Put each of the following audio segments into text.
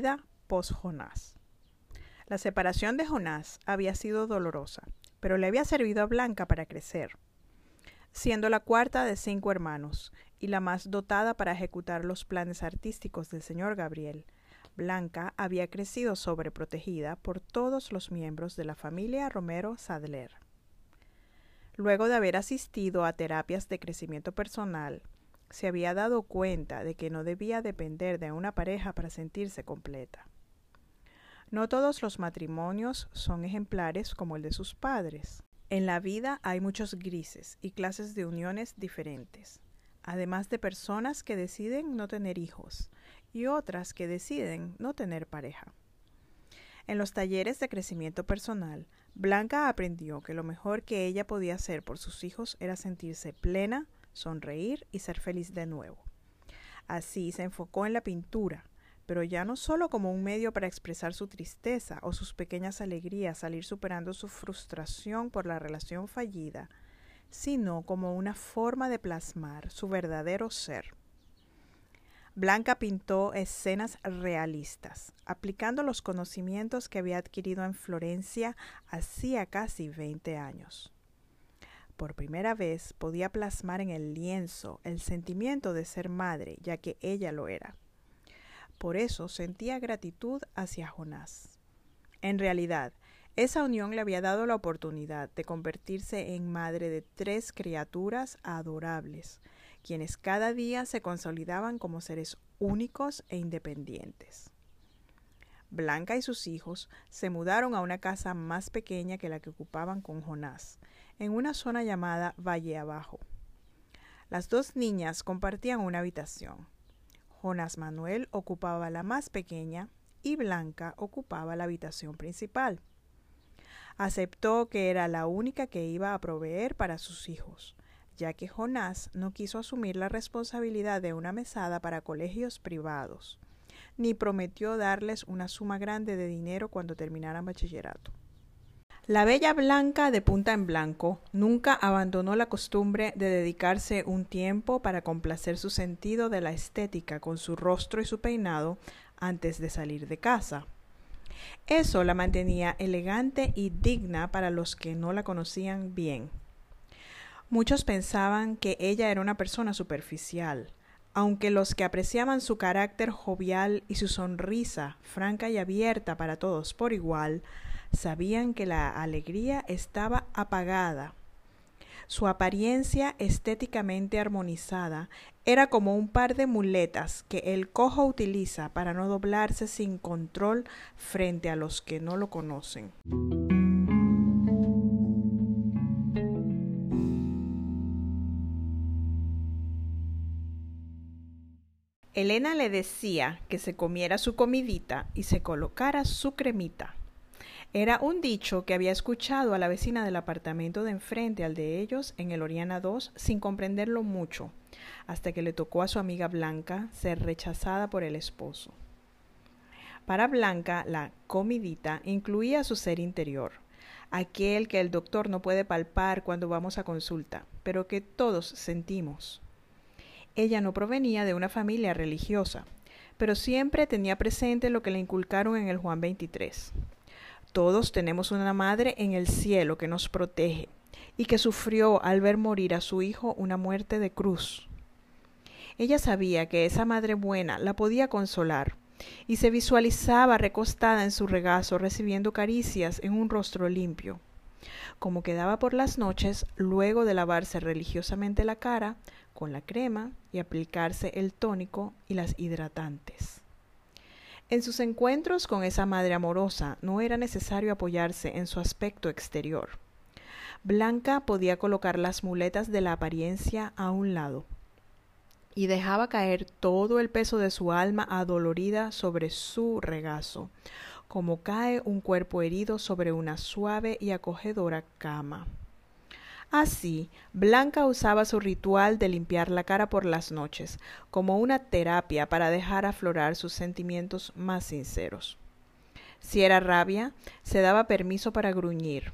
vida post-Jonás. La separación de Jonás había sido dolorosa, pero le había servido a Blanca para crecer. Siendo la cuarta de cinco hermanos y la más dotada para ejecutar los planes artísticos del señor Gabriel, Blanca había crecido sobreprotegida por todos los miembros de la familia Romero Sadler. Luego de haber asistido a terapias de crecimiento personal, se había dado cuenta de que no debía depender de una pareja para sentirse completa. No todos los matrimonios son ejemplares como el de sus padres. En la vida hay muchos grises y clases de uniones diferentes, además de personas que deciden no tener hijos y otras que deciden no tener pareja. En los talleres de crecimiento personal, Blanca aprendió que lo mejor que ella podía hacer por sus hijos era sentirse plena, sonreír y ser feliz de nuevo. Así se enfocó en la pintura, pero ya no solo como un medio para expresar su tristeza o sus pequeñas alegrías, salir superando su frustración por la relación fallida, sino como una forma de plasmar su verdadero ser. Blanca pintó escenas realistas, aplicando los conocimientos que había adquirido en Florencia hacía casi 20 años. Por primera vez podía plasmar en el lienzo el sentimiento de ser madre, ya que ella lo era. Por eso sentía gratitud hacia Jonás. En realidad, esa unión le había dado la oportunidad de convertirse en madre de tres criaturas adorables, quienes cada día se consolidaban como seres únicos e independientes. Blanca y sus hijos se mudaron a una casa más pequeña que la que ocupaban con Jonás, en una zona llamada Valle Abajo. Las dos niñas compartían una habitación. Jonas Manuel ocupaba la más pequeña y Blanca ocupaba la habitación principal. Aceptó que era la única que iba a proveer para sus hijos, ya que Jonás no quiso asumir la responsabilidad de una mesada para colegios privados, ni prometió darles una suma grande de dinero cuando terminaran bachillerato. La bella Blanca de punta en blanco nunca abandonó la costumbre de dedicarse un tiempo para complacer su sentido de la estética con su rostro y su peinado antes de salir de casa. Eso la mantenía elegante y digna para los que no la conocían bien. Muchos pensaban que ella era una persona superficial, aunque los que apreciaban su carácter jovial y su sonrisa franca y abierta para todos por igual, sabían que la alegría estaba apagada. Su apariencia estéticamente armonizada era como un par de muletas que el cojo utiliza para no doblarse sin control frente a los que no lo conocen. Elena le decía que se comiera su comidita y se colocara su cremita. Era un dicho que había escuchado a la vecina del apartamento de enfrente al de ellos en el Oriana 2 sin comprenderlo mucho, hasta que le tocó a su amiga Blanca ser rechazada por el esposo. Para Blanca, la comidita incluía su ser interior, aquel que el doctor no puede palpar cuando vamos a consulta, pero que todos sentimos. Ella no provenía de una familia religiosa, pero siempre tenía presente lo que le inculcaron en el Juan 23 todos tenemos una madre en el cielo que nos protege y que sufrió al ver morir a su hijo una muerte de cruz. Ella sabía que esa madre buena la podía consolar y se visualizaba recostada en su regazo recibiendo caricias en un rostro limpio. Como quedaba por las noches, luego de lavarse religiosamente la cara con la crema y aplicarse el tónico y las hidratantes. En sus encuentros con esa madre amorosa no era necesario apoyarse en su aspecto exterior. Blanca podía colocar las muletas de la apariencia a un lado y dejaba caer todo el peso de su alma adolorida sobre su regazo, como cae un cuerpo herido sobre una suave y acogedora cama. Así, Blanca usaba su ritual de limpiar la cara por las noches como una terapia para dejar aflorar sus sentimientos más sinceros. Si era rabia, se daba permiso para gruñir.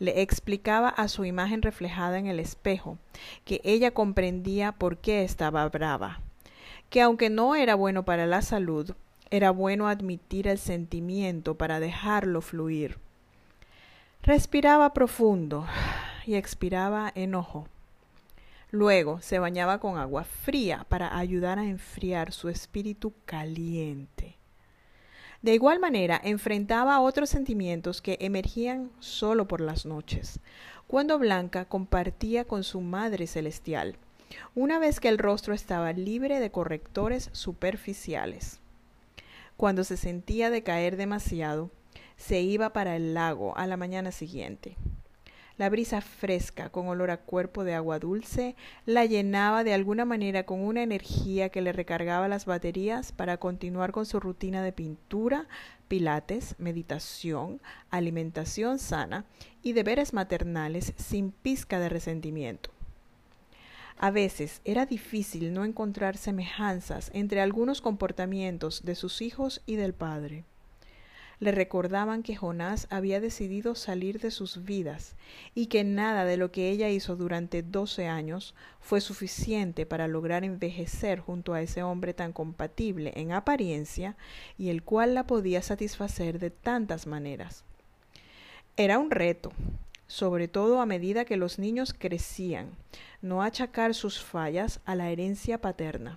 Le explicaba a su imagen reflejada en el espejo que ella comprendía por qué estaba brava, que aunque no era bueno para la salud, Era bueno admitir el sentimiento para dejarlo fluir. Respiraba profundo y expiraba enojo. Luego se bañaba con agua fría para ayudar a enfriar su espíritu caliente. De igual manera, enfrentaba otros sentimientos que emergían solo por las noches, cuando Blanca compartía con su Madre Celestial, una vez que el rostro estaba libre de correctores superficiales. Cuando se sentía decaer demasiado, se iba para el lago a la mañana siguiente. La brisa fresca, con olor a cuerpo de agua dulce, la llenaba de alguna manera con una energía que le recargaba las baterías para continuar con su rutina de pintura, pilates, meditación, alimentación sana y deberes maternales sin pizca de resentimiento. A veces era difícil no encontrar semejanzas entre algunos comportamientos de sus hijos y del padre le recordaban que Jonás había decidido salir de sus vidas y que nada de lo que ella hizo durante doce años fue suficiente para lograr envejecer junto a ese hombre tan compatible en apariencia y el cual la podía satisfacer de tantas maneras. Era un reto, sobre todo a medida que los niños crecían, no achacar sus fallas a la herencia paterna.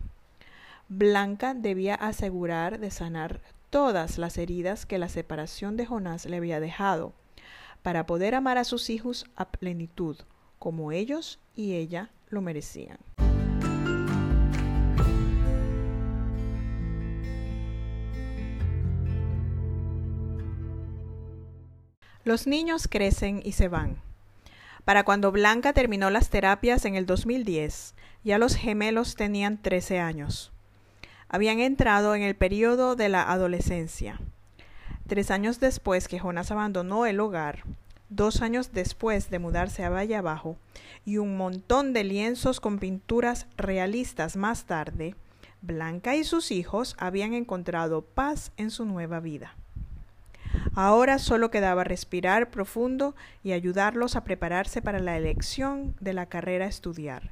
Blanca debía asegurar de sanar todas las heridas que la separación de Jonás le había dejado, para poder amar a sus hijos a plenitud, como ellos y ella lo merecían. Los niños crecen y se van. Para cuando Blanca terminó las terapias en el 2010, ya los gemelos tenían 13 años habían entrado en el periodo de la adolescencia. Tres años después que Jonas abandonó el hogar, dos años después de mudarse a Valle Abajo y un montón de lienzos con pinturas realistas más tarde, Blanca y sus hijos habían encontrado paz en su nueva vida. Ahora solo quedaba respirar profundo y ayudarlos a prepararse para la elección de la carrera a estudiar,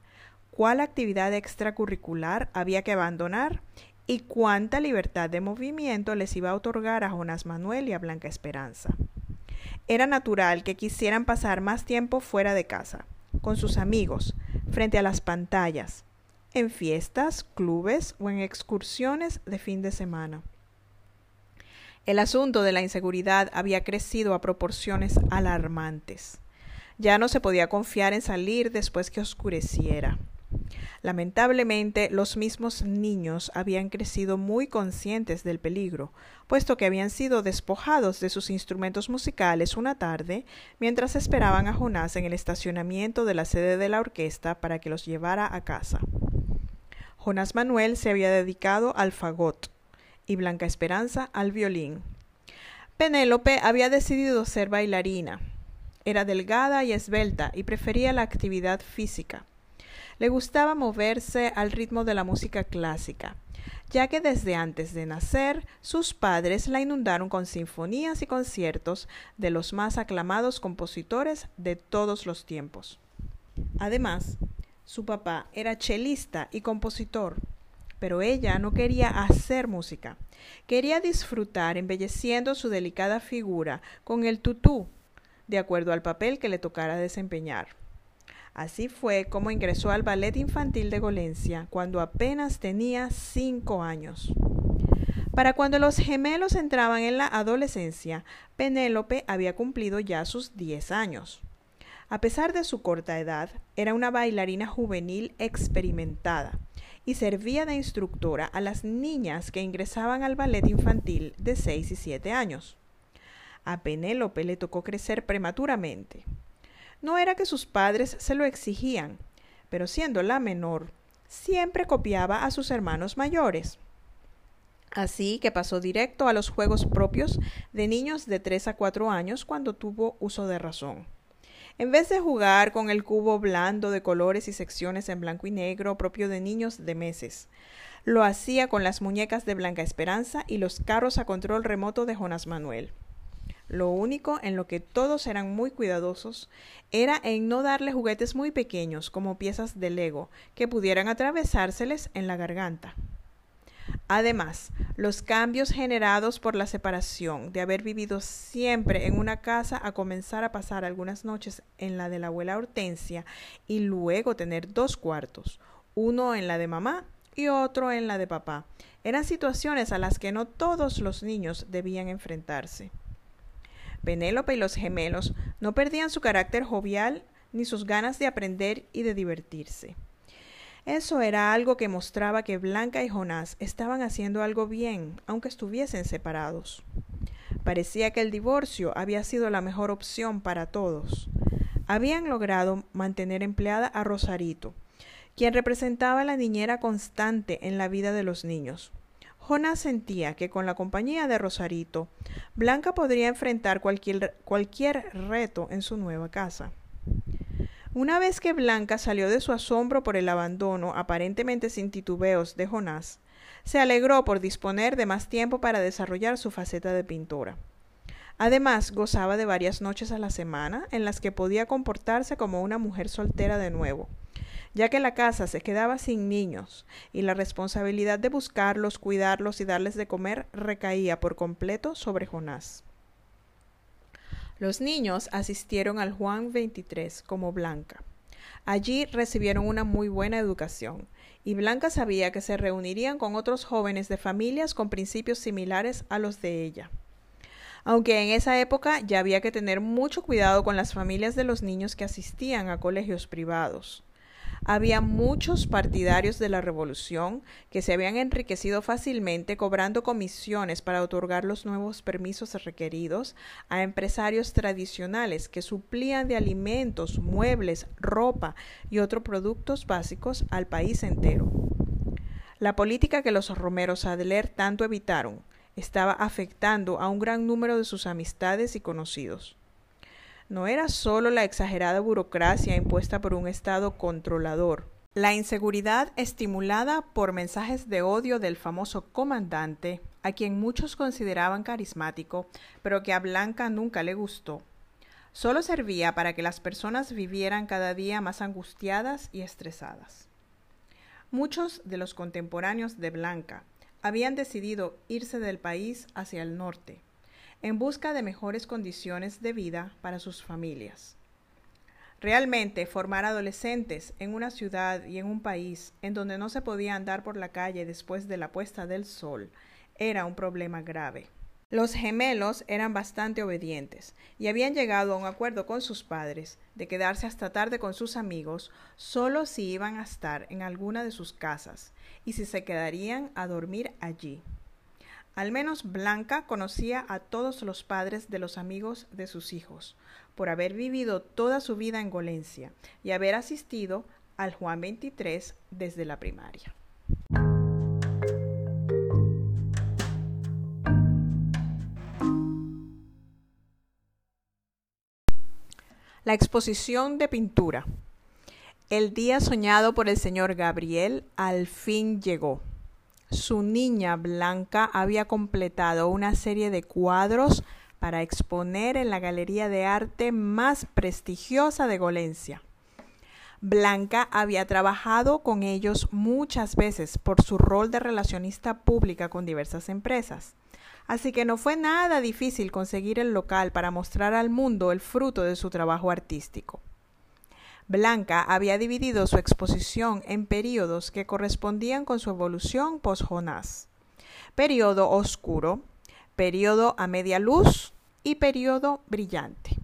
cuál actividad extracurricular había que abandonar y cuánta libertad de movimiento les iba a otorgar a Jonás Manuel y a Blanca Esperanza. Era natural que quisieran pasar más tiempo fuera de casa, con sus amigos, frente a las pantallas, en fiestas, clubes o en excursiones de fin de semana. El asunto de la inseguridad había crecido a proporciones alarmantes. Ya no se podía confiar en salir después que oscureciera. Lamentablemente, los mismos niños habían crecido muy conscientes del peligro, puesto que habían sido despojados de sus instrumentos musicales una tarde mientras esperaban a Jonás en el estacionamiento de la sede de la orquesta para que los llevara a casa. Jonás Manuel se había dedicado al fagot y Blanca Esperanza al violín. Penélope había decidido ser bailarina. Era delgada y esbelta y prefería la actividad física. Le gustaba moverse al ritmo de la música clásica, ya que desde antes de nacer sus padres la inundaron con sinfonías y conciertos de los más aclamados compositores de todos los tiempos. Además, su papá era chelista y compositor, pero ella no quería hacer música. Quería disfrutar embelleciendo su delicada figura con el tutú, de acuerdo al papel que le tocara desempeñar. Así fue como ingresó al ballet infantil de Golencia cuando apenas tenía cinco años. Para cuando los gemelos entraban en la adolescencia, Penélope había cumplido ya sus diez años. A pesar de su corta edad, era una bailarina juvenil experimentada y servía de instructora a las niñas que ingresaban al ballet infantil de seis y siete años. A Penélope le tocó crecer prematuramente. No era que sus padres se lo exigían, pero siendo la menor, siempre copiaba a sus hermanos mayores. Así que pasó directo a los juegos propios de niños de 3 a 4 años cuando tuvo uso de razón. En vez de jugar con el cubo blando de colores y secciones en blanco y negro propio de niños de meses, lo hacía con las muñecas de Blanca Esperanza y los carros a control remoto de Jonas Manuel. Lo único en lo que todos eran muy cuidadosos era en no darle juguetes muy pequeños como piezas de Lego que pudieran atravesárseles en la garganta. Además, los cambios generados por la separación, de haber vivido siempre en una casa a comenzar a pasar algunas noches en la de la abuela Hortensia y luego tener dos cuartos, uno en la de mamá y otro en la de papá, eran situaciones a las que no todos los niños debían enfrentarse. Penélope y los gemelos no perdían su carácter jovial ni sus ganas de aprender y de divertirse. Eso era algo que mostraba que Blanca y Jonás estaban haciendo algo bien, aunque estuviesen separados. Parecía que el divorcio había sido la mejor opción para todos. Habían logrado mantener empleada a Rosarito, quien representaba la niñera constante en la vida de los niños. Jonás sentía que con la compañía de Rosarito, Blanca podría enfrentar cualquier, cualquier reto en su nueva casa. Una vez que Blanca salió de su asombro por el abandono, aparentemente sin titubeos, de Jonás, se alegró por disponer de más tiempo para desarrollar su faceta de pintora. Además, gozaba de varias noches a la semana en las que podía comportarse como una mujer soltera de nuevo, ya que la casa se quedaba sin niños y la responsabilidad de buscarlos, cuidarlos y darles de comer recaía por completo sobre Jonás. Los niños asistieron al Juan 23 como Blanca. Allí recibieron una muy buena educación, y Blanca sabía que se reunirían con otros jóvenes de familias con principios similares a los de ella. Aunque en esa época ya había que tener mucho cuidado con las familias de los niños que asistían a colegios privados. Había muchos partidarios de la revolución que se habían enriquecido fácilmente cobrando comisiones para otorgar los nuevos permisos requeridos a empresarios tradicionales que suplían de alimentos, muebles, ropa y otros productos básicos al país entero. La política que los Romeros Adler tanto evitaron estaba afectando a un gran número de sus amistades y conocidos no era solo la exagerada burocracia impuesta por un Estado controlador. La inseguridad estimulada por mensajes de odio del famoso comandante, a quien muchos consideraban carismático, pero que a Blanca nunca le gustó, solo servía para que las personas vivieran cada día más angustiadas y estresadas. Muchos de los contemporáneos de Blanca habían decidido irse del país hacia el norte, en busca de mejores condiciones de vida para sus familias. Realmente formar adolescentes en una ciudad y en un país en donde no se podía andar por la calle después de la puesta del sol era un problema grave. Los gemelos eran bastante obedientes y habían llegado a un acuerdo con sus padres de quedarse hasta tarde con sus amigos solo si iban a estar en alguna de sus casas y si se quedarían a dormir allí. Al menos Blanca conocía a todos los padres de los amigos de sus hijos, por haber vivido toda su vida en Golencia y haber asistido al Juan 23 desde la primaria. La exposición de pintura. El día soñado por el señor Gabriel al fin llegó su niña Blanca había completado una serie de cuadros para exponer en la galería de arte más prestigiosa de Golencia. Blanca había trabajado con ellos muchas veces por su rol de relacionista pública con diversas empresas, así que no fue nada difícil conseguir el local para mostrar al mundo el fruto de su trabajo artístico. Blanca había dividido su exposición en períodos que correspondían con su evolución post-Jonás. Período oscuro, período a media luz y período brillante.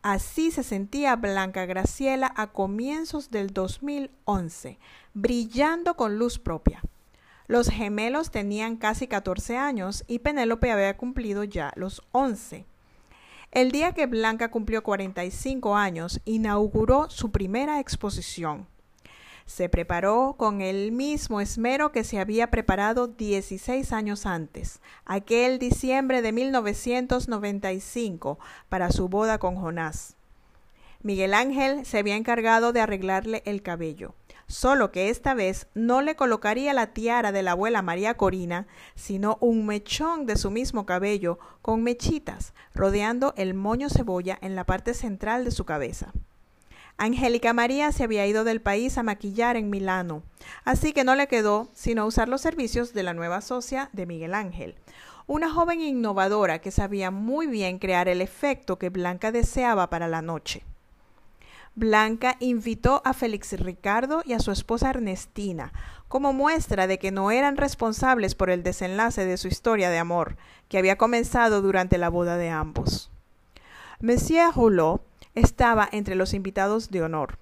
Así se sentía Blanca Graciela a comienzos del 2011, brillando con luz propia. Los gemelos tenían casi 14 años y Penélope había cumplido ya los 11. El día que Blanca cumplió 45 años, inauguró su primera exposición. Se preparó con el mismo esmero que se había preparado 16 años antes, aquel diciembre de 1995, para su boda con Jonás. Miguel Ángel se había encargado de arreglarle el cabello solo que esta vez no le colocaría la tiara de la abuela María Corina, sino un mechón de su mismo cabello con mechitas, rodeando el moño cebolla en la parte central de su cabeza. Angélica María se había ido del país a maquillar en Milano, así que no le quedó sino usar los servicios de la nueva socia de Miguel Ángel, una joven innovadora que sabía muy bien crear el efecto que Blanca deseaba para la noche. Blanca invitó a Félix Ricardo y a su esposa Ernestina, como muestra de que no eran responsables por el desenlace de su historia de amor, que había comenzado durante la boda de ambos. Monsieur Rouleau estaba entre los invitados de honor.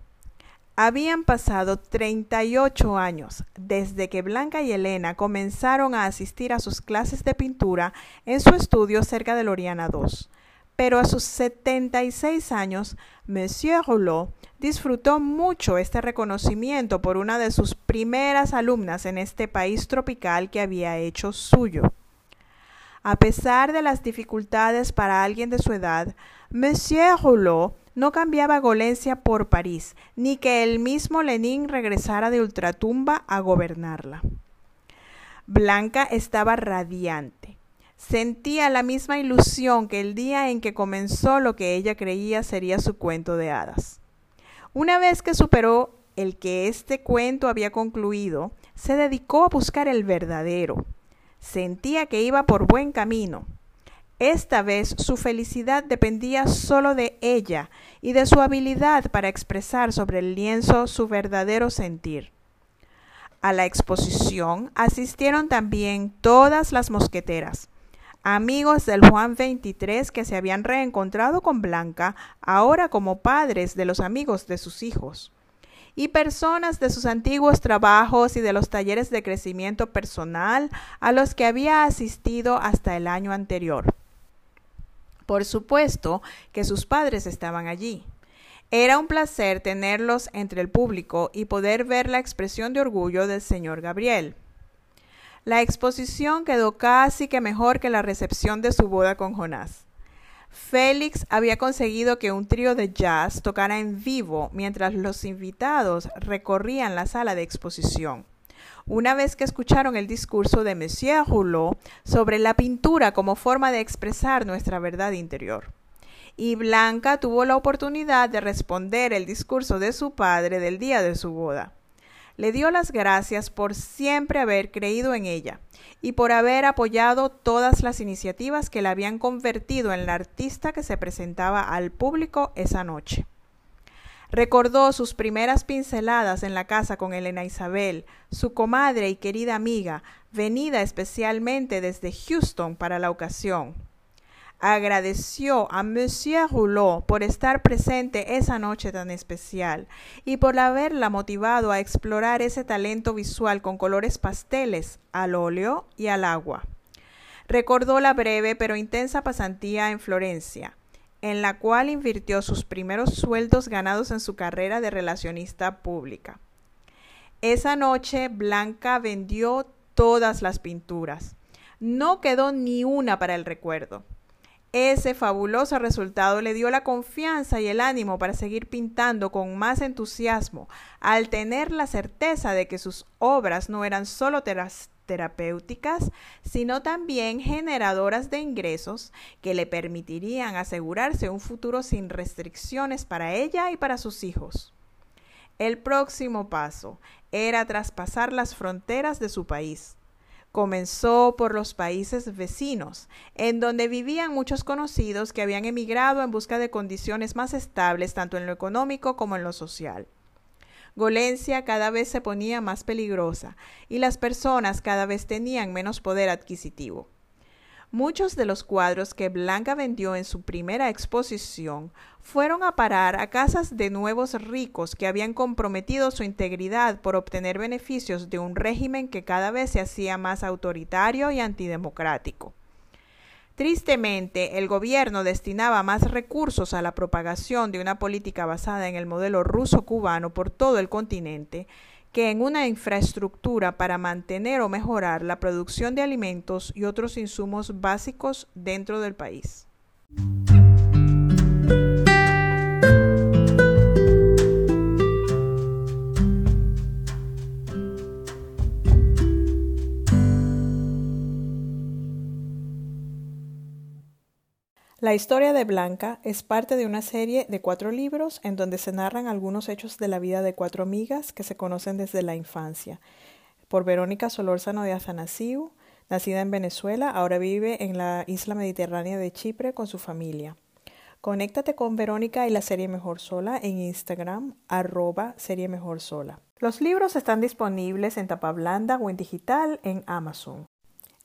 Habían pasado 38 años desde que Blanca y Elena comenzaron a asistir a sus clases de pintura en su estudio cerca de Loriana II. Pero a sus 76 años, Monsieur Rouleau disfrutó mucho este reconocimiento por una de sus primeras alumnas en este país tropical que había hecho suyo. A pesar de las dificultades para alguien de su edad, Monsieur Rouleau no cambiaba Golencia por París, ni que el mismo Lenin regresara de ultratumba a gobernarla. Blanca estaba radiante. Sentía la misma ilusión que el día en que comenzó lo que ella creía sería su cuento de hadas. Una vez que superó el que este cuento había concluido, se dedicó a buscar el verdadero. Sentía que iba por buen camino. Esta vez su felicidad dependía solo de ella y de su habilidad para expresar sobre el lienzo su verdadero sentir. A la exposición asistieron también todas las mosqueteras, amigos del Juan 23 que se habían reencontrado con Blanca, ahora como padres de los amigos de sus hijos, y personas de sus antiguos trabajos y de los talleres de crecimiento personal a los que había asistido hasta el año anterior. Por supuesto que sus padres estaban allí. Era un placer tenerlos entre el público y poder ver la expresión de orgullo del señor Gabriel. La exposición quedó casi que mejor que la recepción de su boda con Jonás. Félix había conseguido que un trío de jazz tocara en vivo mientras los invitados recorrían la sala de exposición una vez que escucharon el discurso de Monsieur Rouleau sobre la pintura como forma de expresar nuestra verdad interior. Y Blanca tuvo la oportunidad de responder el discurso de su padre del día de su boda. Le dio las gracias por siempre haber creído en ella y por haber apoyado todas las iniciativas que la habían convertido en la artista que se presentaba al público esa noche. Recordó sus primeras pinceladas en la casa con Elena Isabel, su comadre y querida amiga, venida especialmente desde Houston para la ocasión. Agradeció a Monsieur Rouleau por estar presente esa noche tan especial y por haberla motivado a explorar ese talento visual con colores pasteles, al óleo y al agua. Recordó la breve pero intensa pasantía en Florencia, en la cual invirtió sus primeros sueldos ganados en su carrera de relacionista pública. Esa noche Blanca vendió todas las pinturas. No quedó ni una para el recuerdo. Ese fabuloso resultado le dio la confianza y el ánimo para seguir pintando con más entusiasmo, al tener la certeza de que sus obras no eran solo terapéuticas, sino también generadoras de ingresos que le permitirían asegurarse un futuro sin restricciones para ella y para sus hijos. El próximo paso era traspasar las fronteras de su país. Comenzó por los países vecinos, en donde vivían muchos conocidos que habían emigrado en busca de condiciones más estables tanto en lo económico como en lo social. Golencia cada vez se ponía más peligrosa y las personas cada vez tenían menos poder adquisitivo. Muchos de los cuadros que Blanca vendió en su primera exposición fueron a parar a casas de nuevos ricos que habían comprometido su integridad por obtener beneficios de un régimen que cada vez se hacía más autoritario y antidemocrático. Tristemente, el gobierno destinaba más recursos a la propagación de una política basada en el modelo ruso-cubano por todo el continente que en una infraestructura para mantener o mejorar la producción de alimentos y otros insumos básicos dentro del país. La historia de Blanca es parte de una serie de cuatro libros en donde se narran algunos hechos de la vida de cuatro amigas que se conocen desde la infancia. Por Verónica Solórzano de Afanasiu, nacida en Venezuela, ahora vive en la isla mediterránea de Chipre con su familia. Conéctate con Verónica y la serie Mejor Sola en Instagram, arroba serie Mejor Sola. Los libros están disponibles en tapa blanda o en digital en Amazon.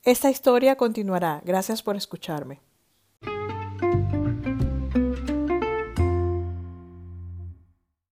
Esta historia continuará. Gracias por escucharme.